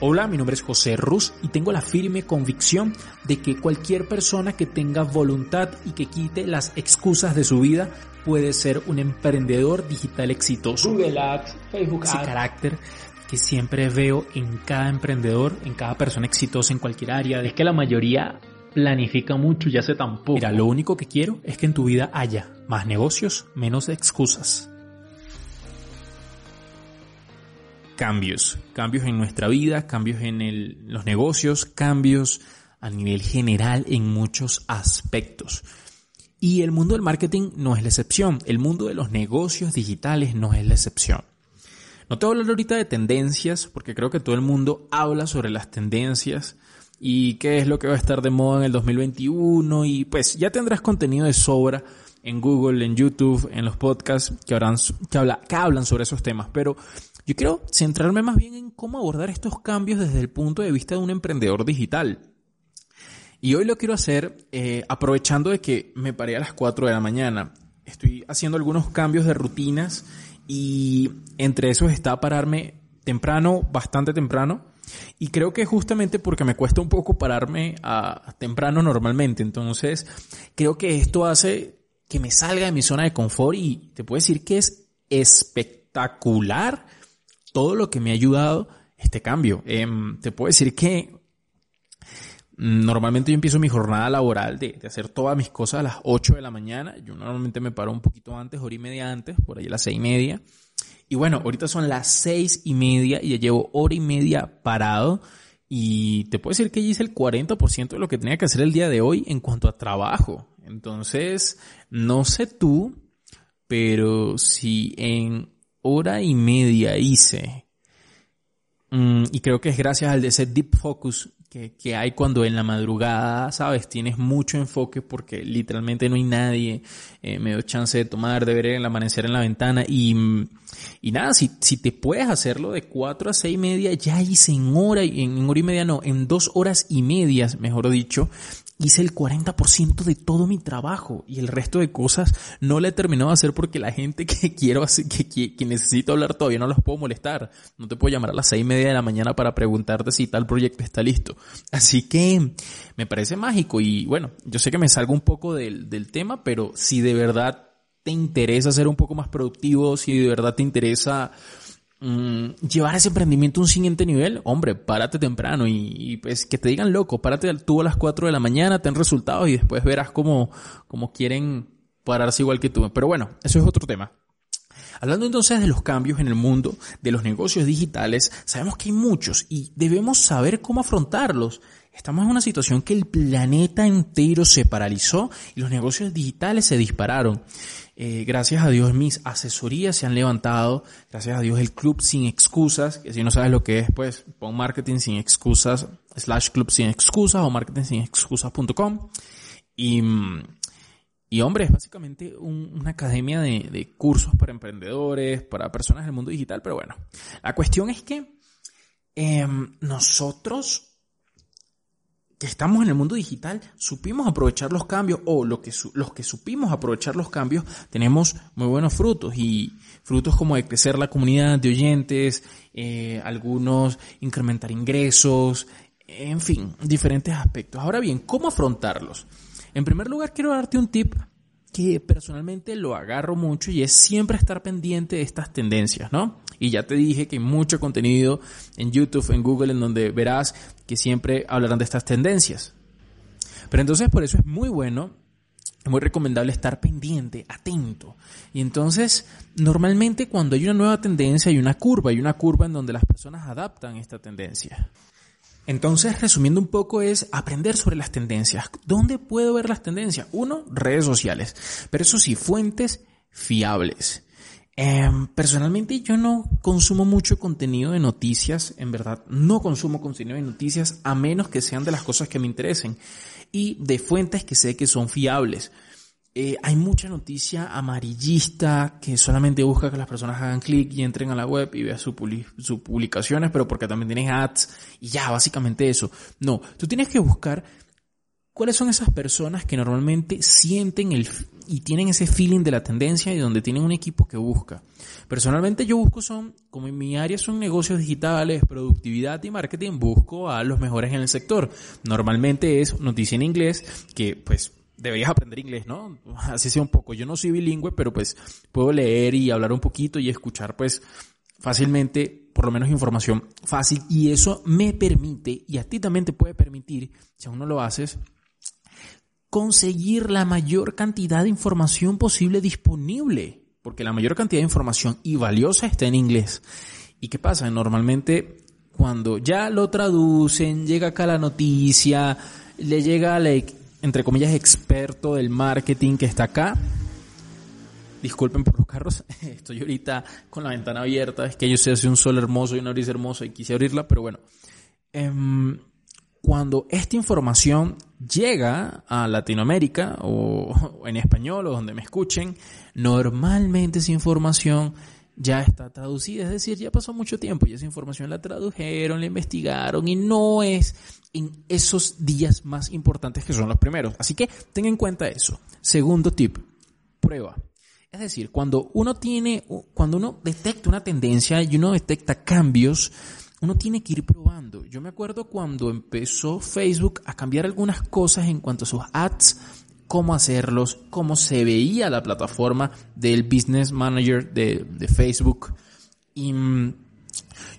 Hola, mi nombre es José Ruz y tengo la firme convicción de que cualquier persona que tenga voluntad y que quite las excusas de su vida puede ser un emprendedor digital exitoso. Google Ads, Facebook Ese Ads. carácter que siempre veo en cada emprendedor, en cada persona exitosa en cualquier área. Es que la mayoría planifica mucho y hace tan poco. Mira, lo único que quiero es que en tu vida haya más negocios, menos excusas. Cambios, cambios en nuestra vida, cambios en los negocios, cambios a nivel general en muchos aspectos. Y el mundo del marketing no es la excepción, el mundo de los negocios digitales no es la excepción. No te voy a hablar ahorita de tendencias, porque creo que todo el mundo habla sobre las tendencias y qué es lo que va a estar de moda en el 2021 y pues ya tendrás contenido de sobra en Google, en YouTube, en los podcasts que, habrán, que, habla- que hablan sobre esos temas. Pero yo quiero centrarme más bien en cómo abordar estos cambios desde el punto de vista de un emprendedor digital. Y hoy lo quiero hacer eh, aprovechando de que me paré a las 4 de la mañana. Estoy haciendo algunos cambios de rutinas y entre esos está pararme temprano, bastante temprano. Y creo que justamente porque me cuesta un poco pararme a, temprano normalmente. Entonces, creo que esto hace que me salga de mi zona de confort y te puedo decir que es espectacular todo lo que me ha ayudado este cambio. Em, te puedo decir que normalmente yo empiezo mi jornada laboral de, de hacer todas mis cosas a las 8 de la mañana. Yo normalmente me paro un poquito antes, hora y media antes, por ahí a las 6 y media. Y bueno, ahorita son las 6 y media y ya llevo hora y media parado. Y te puedo decir que ya hice el 40% de lo que tenía que hacer el día de hoy en cuanto a trabajo. Entonces, no sé tú, pero si en hora y media hice, mm, y creo que es gracias al de ese deep focus que, que hay cuando en la madrugada, sabes, tienes mucho enfoque porque literalmente no hay nadie, eh, me doy chance de tomar, de ver el amanecer en la ventana y, y nada, si, si te puedes hacerlo de 4 a 6 y media, ya hice en hora, en hora y media no, en dos horas y medias, mejor dicho, hice el 40% de todo mi trabajo y el resto de cosas no le he terminado de hacer porque la gente que quiero hacer, que, que, que necesito hablar todavía no los puedo molestar. No te puedo llamar a las seis y media de la mañana para preguntarte si tal proyecto está listo. Así que me parece mágico y bueno, yo sé que me salgo un poco del, del tema, pero si de verdad te interesa ser un poco más productivo, si de verdad te interesa Mm, llevar ese emprendimiento a un siguiente nivel, hombre, párate temprano y, pues que te digan loco, párate tú a las 4 de la mañana, ten resultados y después verás cómo, cómo quieren pararse igual que tú. Pero bueno, eso es otro tema. Hablando entonces de los cambios en el mundo de los negocios digitales, sabemos que hay muchos y debemos saber cómo afrontarlos. Estamos en una situación que el planeta entero se paralizó y los negocios digitales se dispararon. Eh, gracias a Dios mis asesorías se han levantado, gracias a Dios el club sin excusas, que si no sabes lo que es, pues pon marketing sin excusas, slash club sin excusas o marketing sin excusas.com. Y, y hombre, es básicamente un, una academia de, cursos para emprendedores, para personas del mundo digital, pero bueno, la cuestión es que eh, nosotros que estamos en el mundo digital, supimos aprovechar los cambios o lo que los que supimos aprovechar los cambios, tenemos muy buenos frutos y frutos como de crecer la comunidad de oyentes, eh, algunos incrementar ingresos, en fin, diferentes aspectos. Ahora bien, ¿cómo afrontarlos? En primer lugar, quiero darte un tip que personalmente lo agarro mucho y es siempre estar pendiente de estas tendencias, ¿no? Y ya te dije que hay mucho contenido en YouTube, en Google, en donde verás que siempre hablarán de estas tendencias. Pero entonces por eso es muy bueno, muy recomendable estar pendiente, atento. Y entonces, normalmente cuando hay una nueva tendencia hay una curva, hay una curva en donde las personas adaptan esta tendencia. Entonces, resumiendo un poco, es aprender sobre las tendencias. ¿Dónde puedo ver las tendencias? Uno, redes sociales. Pero eso sí, fuentes fiables. Eh, personalmente yo no consumo mucho contenido de noticias, en verdad no consumo contenido de noticias a menos que sean de las cosas que me interesen y de fuentes que sé que son fiables. Eh, hay mucha noticia amarillista que solamente busca que las personas hagan clic y entren a la web y vean sus su publicaciones, pero porque también tienes ads y ya, básicamente eso. No, tú tienes que buscar ¿Cuáles son esas personas que normalmente sienten el, y tienen ese feeling de la tendencia y donde tienen un equipo que busca? Personalmente yo busco son, como en mi área son negocios digitales, productividad y marketing, busco a los mejores en el sector. Normalmente es noticia en inglés, que pues deberías aprender inglés, ¿no? Así sea un poco. Yo no soy bilingüe, pero pues puedo leer y hablar un poquito y escuchar pues fácilmente, por lo menos información fácil y eso me permite y a ti también te puede permitir, si aún no lo haces, conseguir la mayor cantidad de información posible disponible, porque la mayor cantidad de información y valiosa está en inglés. ¿Y qué pasa? Normalmente cuando ya lo traducen, llega acá la noticia, le llega al, entre comillas, experto del marketing que está acá. Disculpen por los carros, estoy ahorita con la ventana abierta, es que yo sé hace un sol hermoso y una brisa hermosa y quise abrirla, pero bueno. Em, cuando esta información llega a Latinoamérica o, en español o donde me escuchen, normalmente esa información ya está traducida, es decir, ya pasó mucho tiempo y esa información la tradujeron, la investigaron y no es en esos días más importantes que son los primeros. Así que ten en cuenta eso. Segundo tip, prueba. Es decir, cuando uno tiene, cuando uno detecta una tendencia y uno detecta cambios, uno tiene que ir probando. Yo me acuerdo cuando empezó Facebook a cambiar algunas cosas en cuanto a sus ads, cómo hacerlos, cómo se veía la plataforma del Business Manager de, Facebook. Y mm,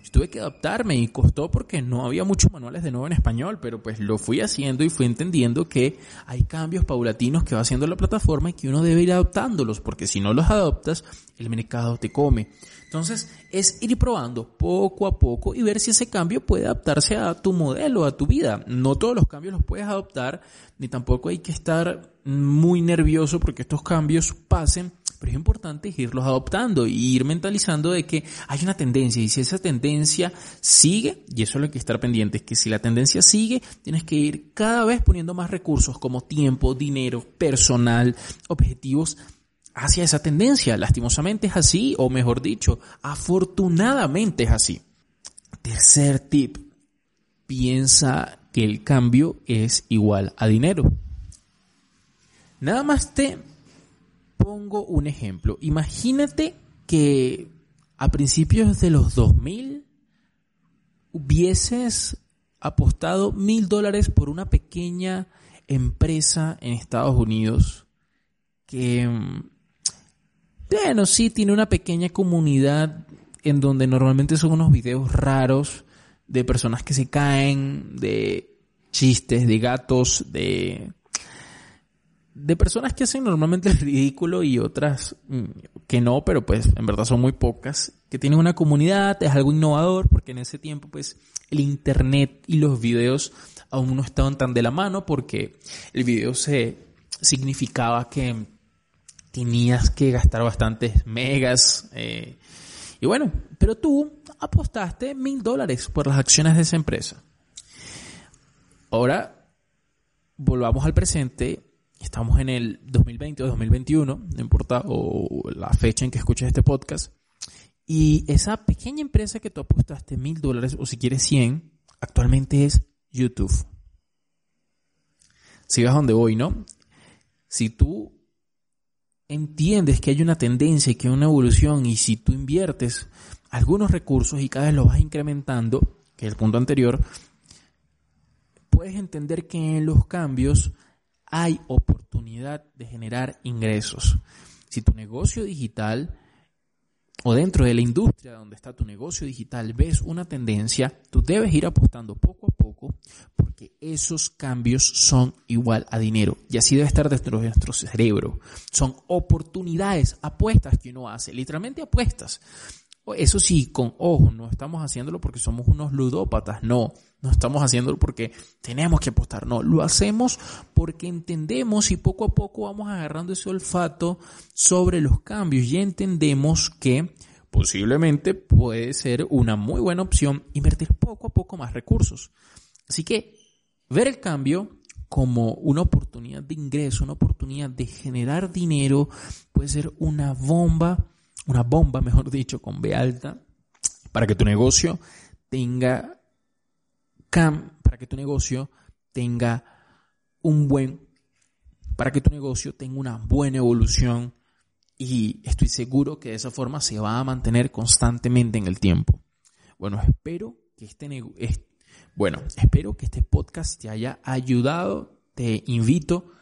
tuve que adaptarme y costó porque no había muchos manuales de nuevo en español, pero pues lo fui haciendo y fui entendiendo que hay cambios paulatinos que va haciendo la plataforma y que uno debe ir adoptándolos, porque si no los adoptas, el mercado te come. Entonces, es ir probando poco a poco y ver si ese cambio puede adaptarse a tu modelo, a tu vida. No todos los cambios los puedes adoptar, ni tampoco hay que estar muy nervioso porque estos cambios pasen, pero es importante irlos adoptando y ir mentalizando de que hay una tendencia y si esa tendencia sigue, y eso es lo que estar pendiente, es que si la tendencia sigue, tienes que ir cada vez poniendo más recursos como tiempo, dinero, personal, objetivos hacia esa tendencia. Lastimosamente es así, o mejor dicho, afortunadamente es así. Tercer tip, piensa que el cambio es igual a dinero. Nada más te pongo un ejemplo. Imagínate que a principios de los 2000 hubieses apostado mil dólares por una pequeña empresa en Estados Unidos que bueno, sí, tiene una pequeña comunidad en donde normalmente son unos videos raros de personas que se caen, de chistes, de gatos, de de personas que hacen normalmente el ridículo y otras mm, que no, pero pues en verdad son muy pocas, que tienen una comunidad, es algo innovador, porque en ese tiempo pues el internet y los videos aún no estaban tan de la mano porque el video se significaba que tenías que gastar bastantes megas. Eh, y bueno, pero tú apostaste mil dólares por las acciones de esa empresa. Ahora, volvamos al presente. Estamos en el 2020 o 2021, no importa, o la fecha en que escuches este podcast. Y esa pequeña empresa que tú apostaste mil dólares, o si quieres 100, actualmente es YouTube. Si vas donde voy, ¿no? Si tú entiendes que hay una tendencia y que hay una evolución y si tú inviertes algunos recursos y cada vez lo vas incrementando, que es el punto anterior, puedes entender que en los cambios hay oportunidad de generar ingresos. Si tu negocio digital o dentro de la industria donde está tu negocio digital ves una tendencia, tú debes ir apostando poco a poco porque esos cambios son igual a dinero y así debe estar dentro de nuestro cerebro. Son oportunidades, apuestas que uno hace, literalmente apuestas. Eso sí, con ojo, no estamos haciéndolo porque somos unos ludópatas, no, no estamos haciéndolo porque tenemos que apostar, no, lo hacemos porque entendemos y poco a poco vamos agarrando ese olfato sobre los cambios y entendemos que posiblemente puede ser una muy buena opción invertir poco a poco más recursos. Así que ver el cambio como una oportunidad de ingreso, una oportunidad de generar dinero, puede ser una bomba una bomba, mejor dicho, con B alta, para que tu negocio tenga cam, para que tu negocio tenga un buen, para que tu negocio tenga una buena evolución y estoy seguro que de esa forma se va a mantener constantemente en el tiempo. Bueno, espero que este, bueno, espero que este podcast te haya ayudado. Te invito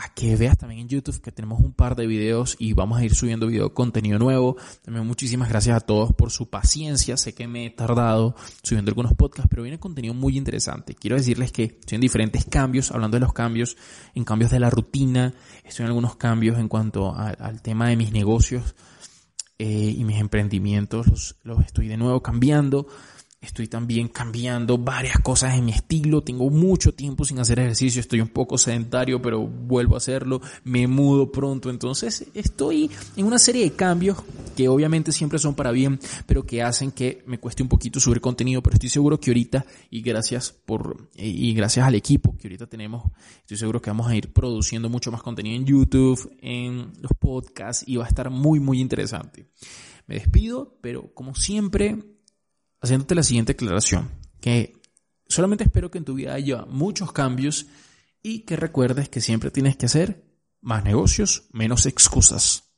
a que veas también en YouTube que tenemos un par de videos y vamos a ir subiendo video contenido nuevo. También muchísimas gracias a todos por su paciencia. Sé que me he tardado subiendo algunos podcasts, pero viene contenido muy interesante. Quiero decirles que estoy en diferentes cambios, hablando de los cambios, en cambios de la rutina, estoy en algunos cambios en cuanto al tema de mis negocios eh, y mis emprendimientos, los estoy de nuevo cambiando. Estoy también cambiando varias cosas en mi estilo. Tengo mucho tiempo sin hacer ejercicio. Estoy un poco sedentario, pero vuelvo a hacerlo. Me mudo pronto. Entonces estoy en una serie de cambios que obviamente siempre son para bien, pero que hacen que me cueste un poquito subir contenido. Pero estoy seguro que ahorita, y gracias por, y gracias al equipo que ahorita tenemos, estoy seguro que vamos a ir produciendo mucho más contenido en YouTube, en los podcasts, y va a estar muy, muy interesante. Me despido, pero como siempre, haciéndote la siguiente aclaración, que solamente espero que en tu vida haya muchos cambios y que recuerdes que siempre tienes que hacer más negocios, menos excusas.